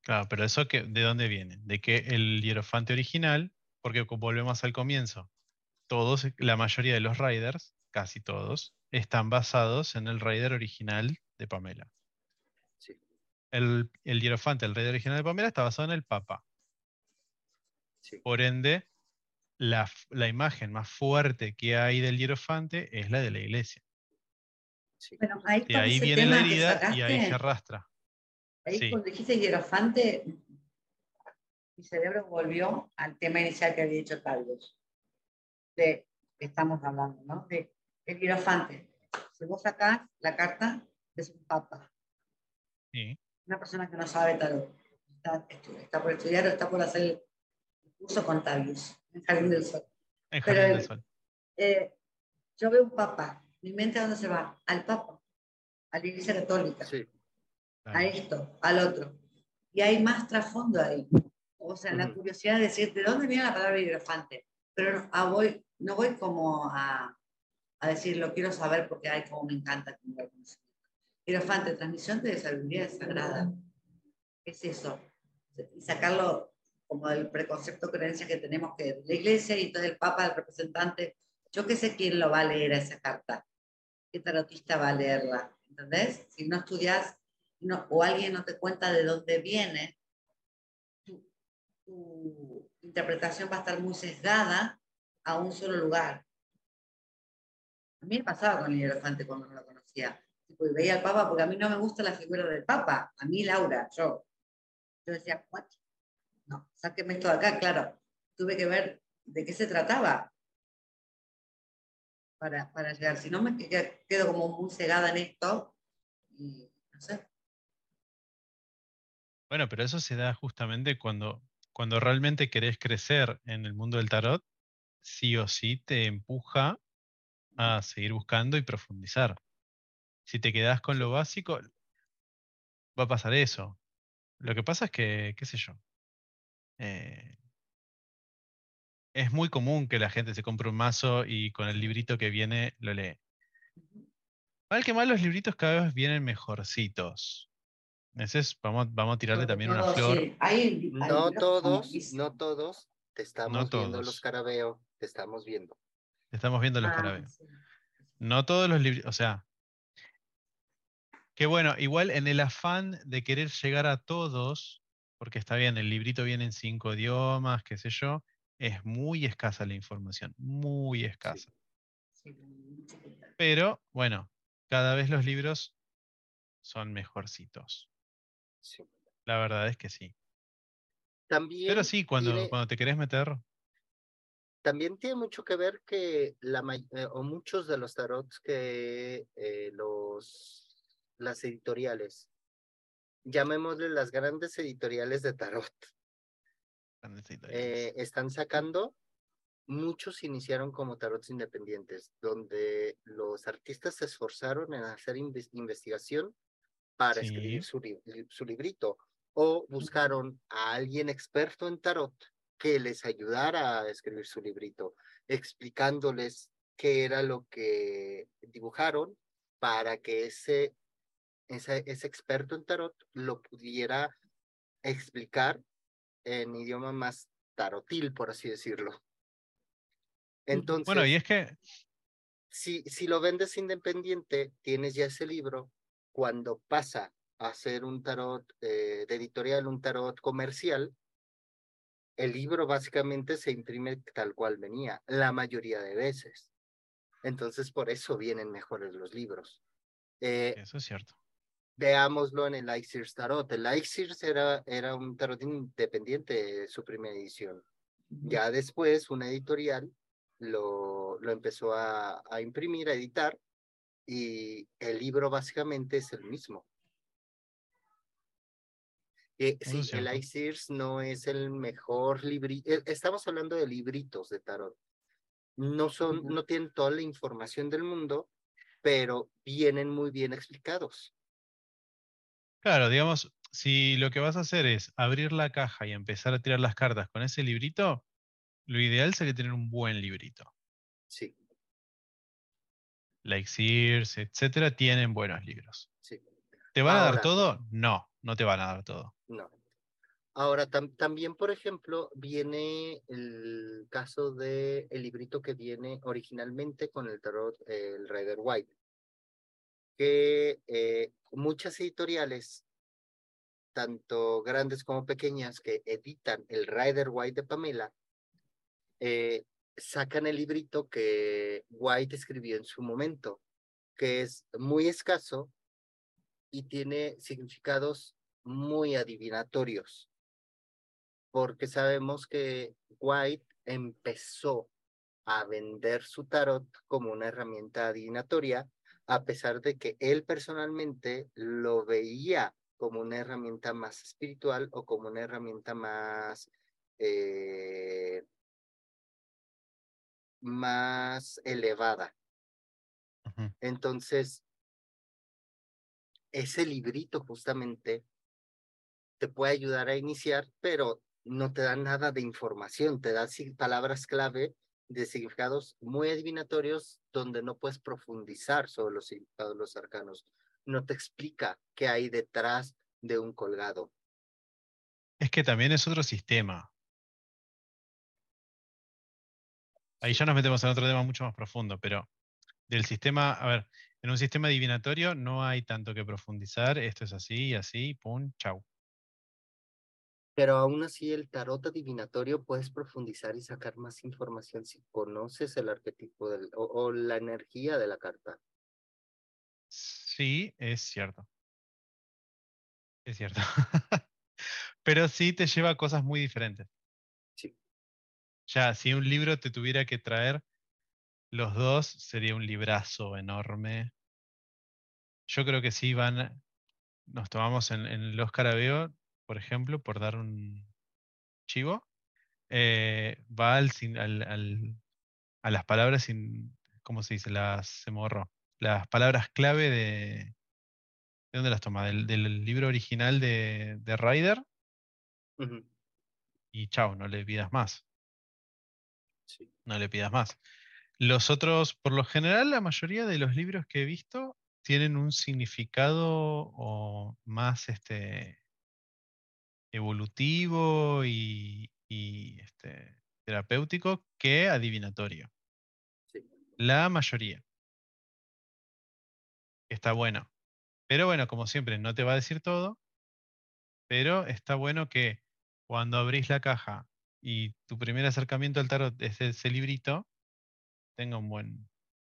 Claro, pero eso que, ¿de dónde viene? De que el hierofante original, porque volvemos al comienzo, todos, la mayoría de los riders, casi todos, están basados en el rider original de Pamela el, el hierofante, el rey original de Pamela, está basado en el Papa. Por ende, la, imagen más fuerte que hay del hierofante es la de la iglesia. y ahí viene la herida y ahí se arrastra. Ahí cuando dijiste hierofante, mi cerebro volvió al tema inicial que había dicho Carlos. De que estamos hablando, ¿no? De el hierofante. Si vos sacás la carta, es un papa. Sí una persona que no sabe tarot, está, por estudiar o está por hacer el curso con Tavius, en Jardín del Sol. En Jardín del Sol. Eh, yo veo un papa, mi mente a dónde se va? Al papa, a la iglesia católica, a esto, al otro. Y hay más trasfondo ahí. O sea, la curiosidad de decir, ¿de dónde viene la palabra hidrofante? Pero no, ah, voy, no voy como a, a decir, lo quiero saber porque hay como me encanta. Como Hierofante, transmisión de sabiduría sagrada. ¿Qué es eso? Y sacarlo como del preconcepto creencia que tenemos que la iglesia y entonces el papa, el representante, yo qué sé quién lo va a leer esa carta, qué tarotista va a leerla, ¿entendés? Si no estudias no, o alguien no te cuenta de dónde viene, tu interpretación va a estar muy sesgada a un solo lugar. A mí me pasaba con el hierofante cuando no lo conocía y veía al Papa, porque a mí no me gusta la figura del Papa, a mí Laura, yo. Yo decía, ¿what? No, sáqueme esto de acá, claro. Tuve que ver de qué se trataba para, para llegar. Si no, me quedo como muy cegada en esto y no sé. Bueno, pero eso se da justamente cuando, cuando realmente querés crecer en el mundo del tarot, sí o sí te empuja a seguir buscando y profundizar. Si te quedas con lo básico, va a pasar eso. Lo que pasa es que, qué sé yo, eh, es muy común que la gente se compre un mazo y con el librito que viene lo lee. Mal que mal, los libritos cada vez vienen mejorcitos. vamos, vamos a tirarle también una flor. no todos, no todos te estamos viendo los carabeo, te estamos viendo. Estamos viendo los ah, No todos los libros, o sea, que bueno, igual en el afán de querer llegar a todos, porque está bien, el librito viene en cinco idiomas, qué sé yo, es muy escasa la información, muy escasa. Pero bueno, cada vez los libros son mejorcitos. La verdad es que sí. También Pero sí, cuando, cuando te querés meter. También tiene mucho que ver que la, eh, o muchos de los tarots que eh, los las editoriales. Llamémosle las grandes editoriales de tarot. Eh, están sacando, muchos iniciaron como tarots independientes, donde los artistas se esforzaron en hacer investigación para escribir su, su librito o buscaron a alguien experto en tarot que les ayudara a escribir su librito, explicándoles qué era lo que dibujaron para que ese ese, experto en tarot lo pudiera explicar en idioma más tarotil, por así decirlo. Entonces, bueno, y es que... Si, si lo vendes independiente, tienes ya ese libro, cuando pasa a ser un tarot eh, de editorial, un tarot comercial, el libro básicamente se imprime tal cual venía, la mayoría de veces. Entonces, por eso vienen mejores los libros. Eh, eso es cierto veámoslo en el Ixirs Tarot. El Ixirs era, era un tarot independiente de su primera edición. Ya después una editorial lo, lo empezó a, a imprimir, a editar, y el libro básicamente es el mismo. Eh, sí, el iSears no es el mejor librito. Estamos hablando de libritos de tarot. No son, no tienen toda la información del mundo, pero vienen muy bien explicados. Claro, digamos, si lo que vas a hacer es abrir la caja y empezar a tirar las cartas con ese librito, lo ideal sería tener un buen librito. Sí, Like Sears, etcétera, tienen buenos libros. sí, ¿Te van a dar todo? No, no te van a dar todo. No. Ahora, tam- también, por ejemplo, viene el caso de el librito que viene originalmente con el tarot, el Rider White, que eh, muchas editoriales, tanto grandes como pequeñas, que editan el Rider White de Pamela, eh, sacan el librito que White escribió en su momento, que es muy escaso y tiene significados muy adivinatorios, porque sabemos que White empezó a vender su tarot como una herramienta adivinatoria, a pesar de que él personalmente lo veía como una herramienta más espiritual o como una herramienta más eh, más elevada. Entonces, ese librito justamente te puede ayudar a iniciar, pero no te da nada de información, te da palabras clave de significados muy adivinatorios donde no puedes profundizar sobre los significados de los arcanos. No te explica qué hay detrás de un colgado. Es que también es otro sistema. Ahí ya nos metemos en otro tema mucho más profundo, pero del sistema, a ver, en un sistema adivinatorio no hay tanto que profundizar, esto es así y así, pum, chau. Pero aún así el tarot adivinatorio puedes profundizar y sacar más información si conoces el arquetipo del, o, o la energía de la carta. Sí, es cierto. Es cierto. Pero sí te lleva a cosas muy diferentes. Sí. Ya, si un libro te tuviera que traer los dos, sería un librazo enorme. Yo creo que sí van, nos tomamos en, en el Oscar Aveo, por ejemplo, por dar un chivo, eh, va al, al- al- a las palabras, sin, ¿cómo se dice? Las, se me borró. Las palabras clave de... ¿De dónde las toma? Del, del libro original de, de Ryder y chao, no le pidas más. sí. no le pidas más. Los otros, por lo general, la mayoría de los libros que he visto tienen un significado o más este, evolutivo y, y, este, terapéutico que adivinatorio. Sí. La mayoría. Está bueno. Pero bueno, como siempre, no te va a decir todo, pero está bueno que cuando abrís la caja y tu primer acercamiento al tarot es ese librito, tenga un buen,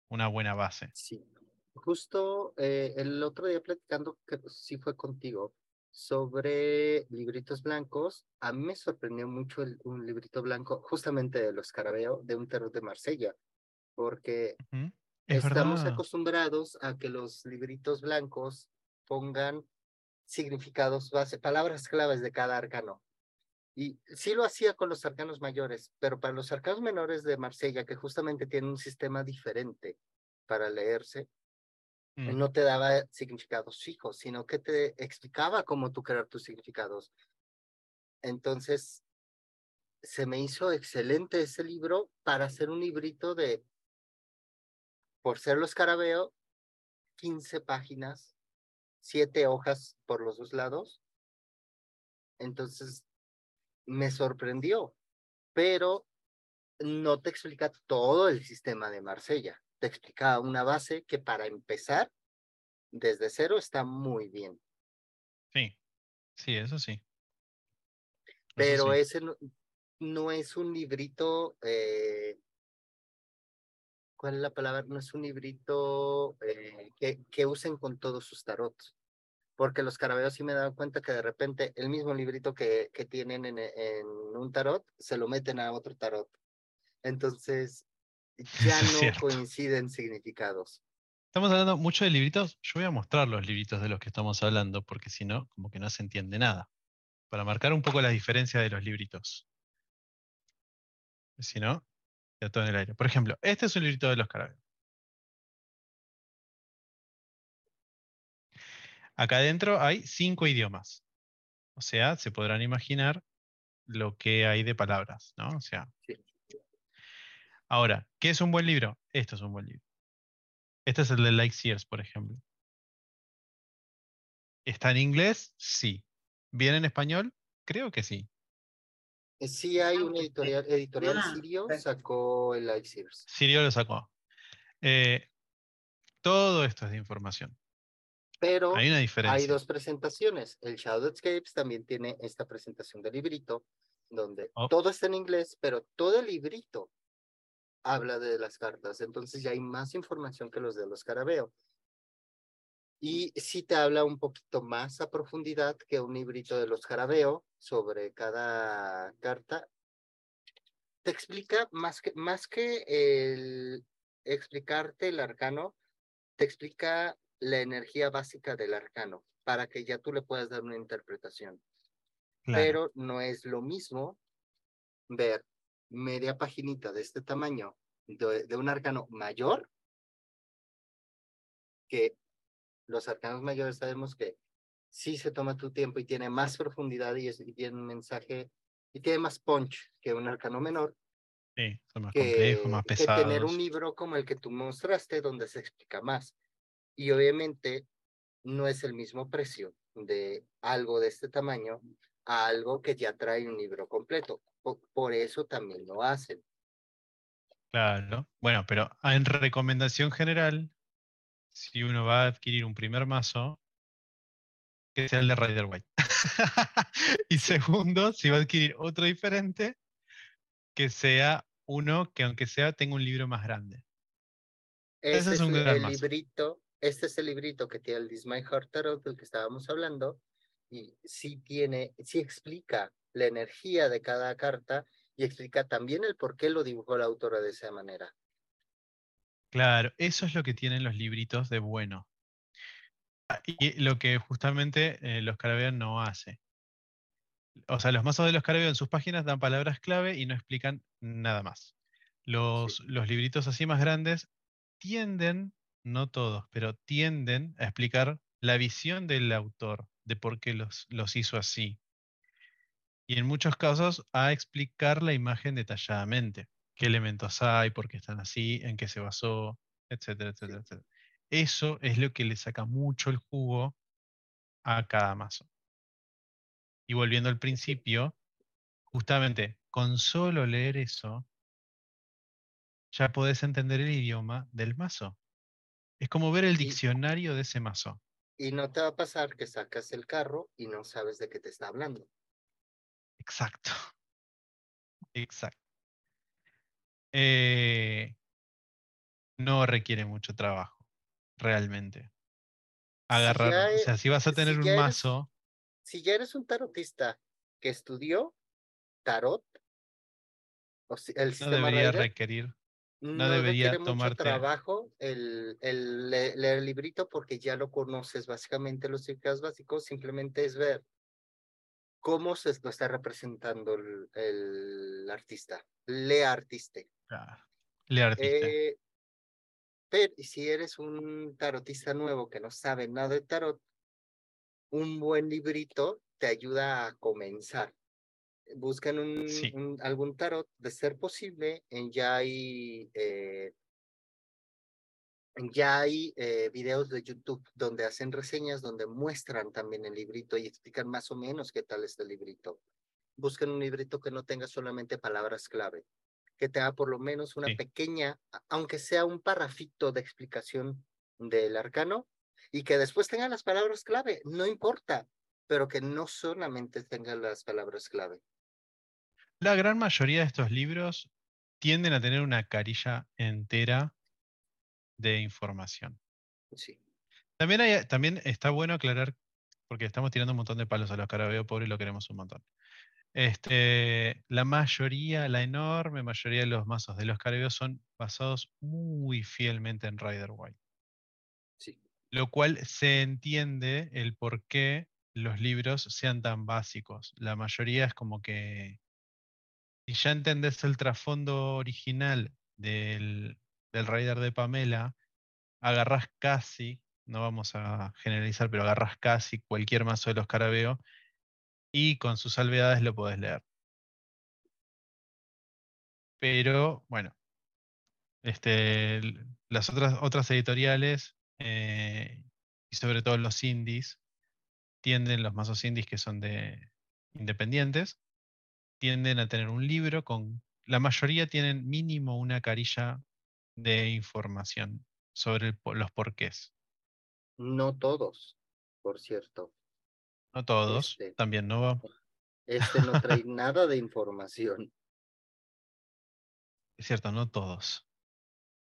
una buena base. Sí. Justo eh, el otro día platicando, que sí fue contigo, sobre libritos blancos, a mí me sorprendió mucho el- un librito blanco, justamente de los Carabeo, de un tarot de Marsella, porque. Es estamos verdad. acostumbrados a que los libritos blancos pongan significados base, palabras claves de cada arcano. Y sí lo hacía con los arcanos mayores, pero para los arcanos menores de Marsella, que justamente tienen un sistema diferente para leerse, Mm. no te daba significados fijos, sino que te explicaba cómo tú crear tus significados. Entonces, se me hizo excelente ese libro para hacer un librito de, por ser los carabeo, 15 páginas, 7 hojas por los dos lados. Entonces, me sorprendió, pero no te explica todo el sistema de Marsella. Te explica una base que para empezar, desde cero, está muy bien. Sí, sí, eso sí. Eso Pero sí. ese no, no es un librito, eh, ¿cuál es la palabra? No es un librito eh, que, que usen con todos sus tarots. porque los carabeos sí me dan cuenta que de repente el mismo librito que, que tienen en, en un tarot, se lo meten a otro tarot. Entonces, ya no coinciden significados. Estamos hablando mucho de libritos. Yo voy a mostrar los libritos de los que estamos hablando, porque si no, como que no se entiende nada. Para marcar un poco la diferencia de los libritos. Si no, ya todo en el aire. Por ejemplo, este es un librito de los carabeos. Acá adentro hay cinco idiomas. O sea, se podrán imaginar lo que hay de palabras, ¿no? O sea. Sí. Ahora, ¿qué es un buen libro? Esto es un buen libro. Este es el de Like Sears, por ejemplo. ¿Está en inglés? Sí. ¿Viene en español? Creo que sí. Eh, Sí hay un editorial, editorial sirio, sacó el Life Series. Sirio lo sacó. Eh, todo esto es de información. Pero Hay una hay diferencia. dos presentaciones. El Shadowscapes también tiene esta presentación del librito, donde Oh. todo está en inglés, pero todo el librito habla de las cartas. Entonces ya hay más información que los de los Carabeo. Y sí te habla un poquito más a profundidad que un librito de los Carabeo sobre cada carta. Te explica más que, más que el explicarte el arcano, te explica la energía básica del arcano para que ya tú le puedas dar una interpretación. Claro, Pero no es lo mismo ver media paginita de este tamaño de, de un arcano mayor que los arcanos mayores sabemos que sí se toma tu tiempo y tiene más profundidad y, es- y tiene un mensaje y tiene más punch que un arcano menor sí, son más que, complejos, más que tener un libro como el que tú mostraste donde se explica más. Y obviamente no es el mismo precio de algo de este tamaño a algo que ya trae un libro completo. Po- Por, eso también lo hacen. Claro. Bueno, pero en recomendación general, si uno va a adquirir un primer mazo, que sea el de Rider White. y segundo, si va a adquirir otro diferente, que sea uno que aunque sea tenga un libro más grande. Ese Este es un gran el mazo. librito, este es el librito que tiene el This My Heart Tarot del que estábamos hablando y sí tiene, sí explica la energía de cada carta y explica también el por qué lo dibujó la autora de esa manera. Claro, eso es lo que tienen los libritos de bueno. Ah, Y lo que justamente eh, los Carabeos no hace. O sea, los mazos de los Carabeos en sus páginas dan palabras clave y no explican nada más. Los, los libritos así más grandes tienden, no todos, pero tienden a explicar la visión del autor de por qué los, los hizo así. Y en muchos casos a explicar la imagen detalladamente. Qué elementos hay, por qué están así, en qué se basó, etcétera, etcétera, etcétera. Eso es lo que le saca mucho el jugo a cada mazo. Y volviendo al principio, justamente con solo leer eso, ya podés entender el idioma del mazo. Es como ver el diccionario de ese mazo. Y no te va a pasar que sacas el carro y no sabes de qué te está hablando. Exacto. Exacto. Eh, no requiere mucho trabajo, realmente. Agarrar, o sea, si vas a tener un eres- mazo, Si ya eres un tarotista que estudió tarot, o si- el no sistema debería requerir. No debería requiere mucho tomarte- trabajo el, el le- leer el librito porque ya lo conoces básicamente los significados básicos, simplemente es ver cómo se lo está representando el, el artista, le artiste. Claro. Le artista. Eh, pero y si eres un tarotista nuevo que no sabe nada de tarot, un buen librito te ayuda a comenzar. Buscan un, Sí. un- algún tarot, de ser posible, en ya hay, eh, ya hay eh, videos de YouTube donde hacen reseñas, donde muestran también el librito y explican más o menos qué tal es el librito. Busquen un librito que no tenga solamente palabras clave, que tenga por lo menos una Sí. pequeña, aunque sea un parrafito de explicación del arcano, y que después tenga las palabras clave, no importa, pero que no solamente tenga las palabras clave. La gran mayoría de estos libros tienden a tener una carilla entera de información. Sí. También, hay, también está bueno aclarar porque estamos tirando un montón de palos a los carabeos pobres y lo queremos un montón. Este, la mayoría, la enorme mayoría de los mazos de los carabeos son basados muy fielmente en Rider White. Sí. Lo cual se entiende el por qué los libros sean tan básicos. La mayoría es como que si ya entendés el trasfondo original del, del Rider de Pamela, agarrás casi, no vamos a generalizar, pero agarras casi cualquier mazo de los carabeos y con sus salvedades lo podés leer. Pero bueno, este, las otras, otras editoriales eh, y sobre todo los indies tienden, los mazos indies que son de independientes, tienden a tener un libro con, la mayoría tienen mínimo una carilla de información sobre los porqués. No todos, por cierto. No todos, Este. también no. Este no trae nada de información. Es cierto, no todos.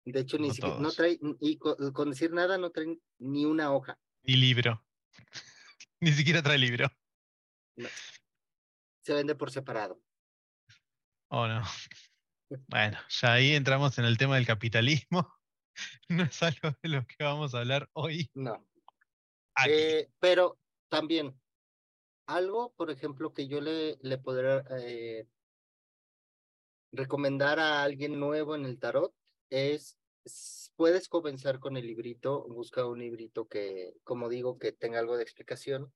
De hecho, ni siquiera, no trae, y co- con, decir nada, no trae ni una hoja. Ni libro. Ni siquiera trae libro. Se vende por separado. Oh, no. Bueno, ya ahí entramos en el tema del capitalismo. No es algo de lo que vamos a hablar hoy No. Eh, pero también, algo, por ejemplo, que yo le, le podría eh, recomendar a alguien nuevo en el tarot es, puedes comenzar con el librito, busca un librito que, como digo, que tenga algo de explicación,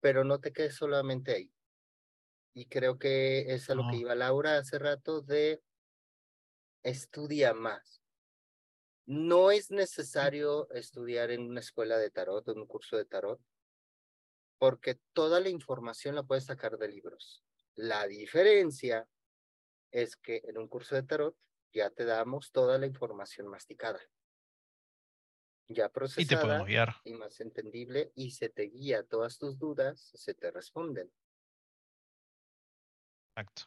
pero no te quedes solamente ahí. Y creo que es a lo que iba Laura hace rato de estudia más. No es necesario estudiar en una escuela de tarot o en un curso de tarot, porque toda la información la puedes sacar de libros. La diferencia es que en un curso de tarot ya te damos toda la información masticada, ya Y te procesada guiar. y más entendible y se te guía todas tus dudas, se te responden. Exacto.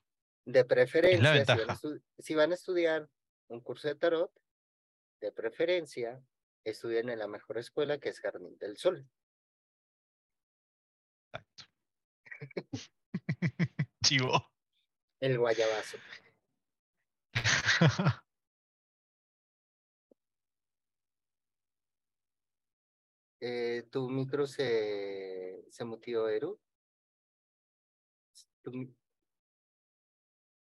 De preferencia, si van, a ventaja. estu- si van a estudiar un curso de tarot, de preferencia, estudien en la mejor escuela que es Jardín del Sol. Exacto. Chivo. El guayabazo. Eh, tu micro se, se mutió, Eru. Tu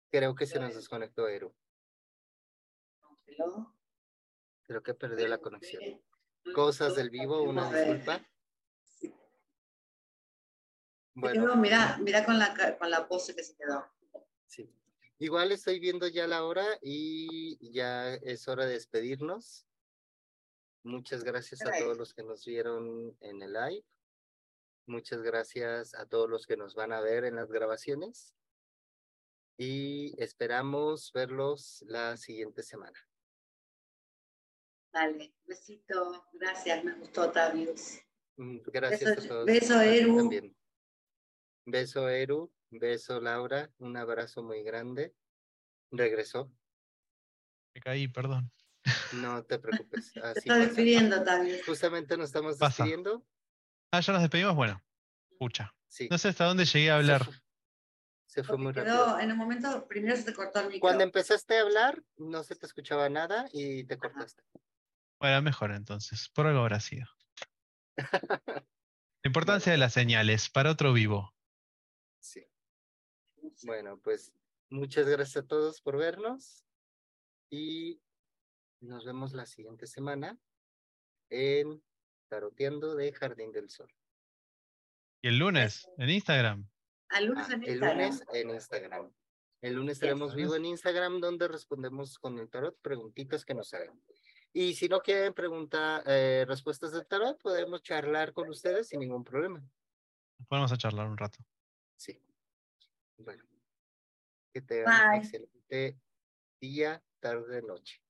Creo que se nos desconectó, Eru. Creo que perdió la conexión. Cosas del vivo, una disculpa. Bueno, mira, mira con la, con la pose que se quedó. sí. Igual estoy viendo ya la hora y ya es hora de despedirnos. Muchas gracias a todos los que nos vieron en el live. Muchas gracias a todos los que nos van a ver en las grabaciones. Y esperamos verlos la siguiente semana. Dale, besito, gracias, me gustó, Otavius. Mm, Gracias Beso, a todos. beso, Eru. también. Beso, Eru. Beso, Laura. Un abrazo muy grande. Regresó. Me caí, perdón. No te preocupes. Te Así está pasa. despidiendo, Otavius. Justamente nos estamos Pasa. despidiendo. Ah, ya nos despedimos. Bueno. Sí. No sé hasta dónde llegué a hablar. Se fue Porque muy quedó, rápido. en un momento, primero se te cortó el micro. Cuando empezaste a hablar, no se te escuchaba nada y te cortaste. Bueno, mejor entonces. Por algo habrá sido. La importancia de las señales para otro vivo. Sí. Bueno, pues muchas gracias a todos por vernos y nos vemos la siguiente semana en Taroteando de Jardín del Sol. Y el lunes, en Instagram. Al lunes Ah, en el Instagram. lunes en Instagram. El lunes estaremos vivo en Instagram donde respondemos con el tarot preguntitas que nos hagan. Y si no quieren preguntar eh, respuestas del tarot, podemos charlar con ustedes sin ningún problema. Podemos a charlar un rato. Sí. Bueno. Que tengan un excelente día, tarde, noche.